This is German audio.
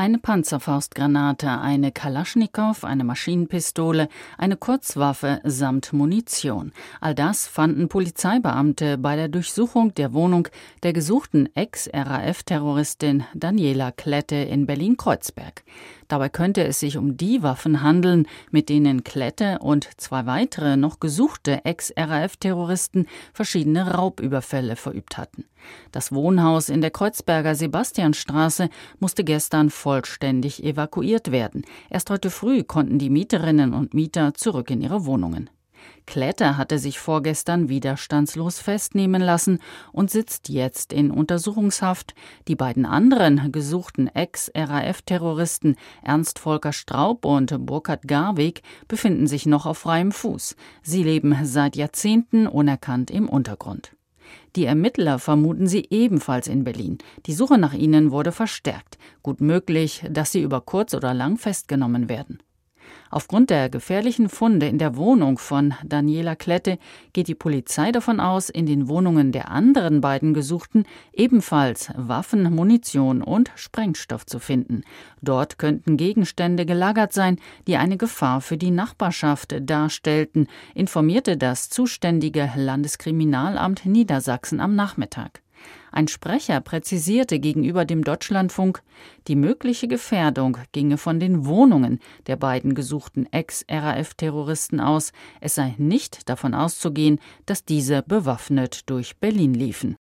Eine Panzerfaustgranate, eine Kalaschnikow, eine Maschinenpistole, eine Kurzwaffe samt Munition. All das fanden Polizeibeamte bei der Durchsuchung der Wohnung der gesuchten Ex-RAF-Terroristin Daniela Klette in Berlin-Kreuzberg. Dabei könnte es sich um die Waffen handeln, mit denen Klette und zwei weitere noch gesuchte Ex-RAF-Terroristen verschiedene Raubüberfälle verübt hatten. Das Wohnhaus in der Kreuzberger Sebastianstraße musste gestern vollständig evakuiert werden. Erst heute früh konnten die Mieterinnen und Mieter zurück in ihre Wohnungen. Kletter hatte sich vorgestern widerstandslos festnehmen lassen und sitzt jetzt in Untersuchungshaft. Die beiden anderen gesuchten Ex-RAF-Terroristen Ernst Volker Straub und Burkhard Garweg befinden sich noch auf freiem Fuß. Sie leben seit Jahrzehnten unerkannt im Untergrund. Die Ermittler vermuten sie ebenfalls in Berlin. Die Suche nach ihnen wurde verstärkt. Gut möglich, dass sie über kurz oder lang festgenommen werden. Aufgrund der gefährlichen Funde in der Wohnung von Daniela Klette geht die Polizei davon aus, in den Wohnungen der anderen beiden Gesuchten ebenfalls Waffen, Munition und Sprengstoff zu finden. Dort könnten Gegenstände gelagert sein, die eine Gefahr für die Nachbarschaft darstellten, informierte das zuständige Landeskriminalamt Niedersachsen am Nachmittag. Ein Sprecher präzisierte gegenüber dem Deutschlandfunk, die mögliche Gefährdung ginge von den Wohnungen der beiden gesuchten Ex-RAF-Terroristen aus. Es sei nicht davon auszugehen, dass diese bewaffnet durch Berlin liefen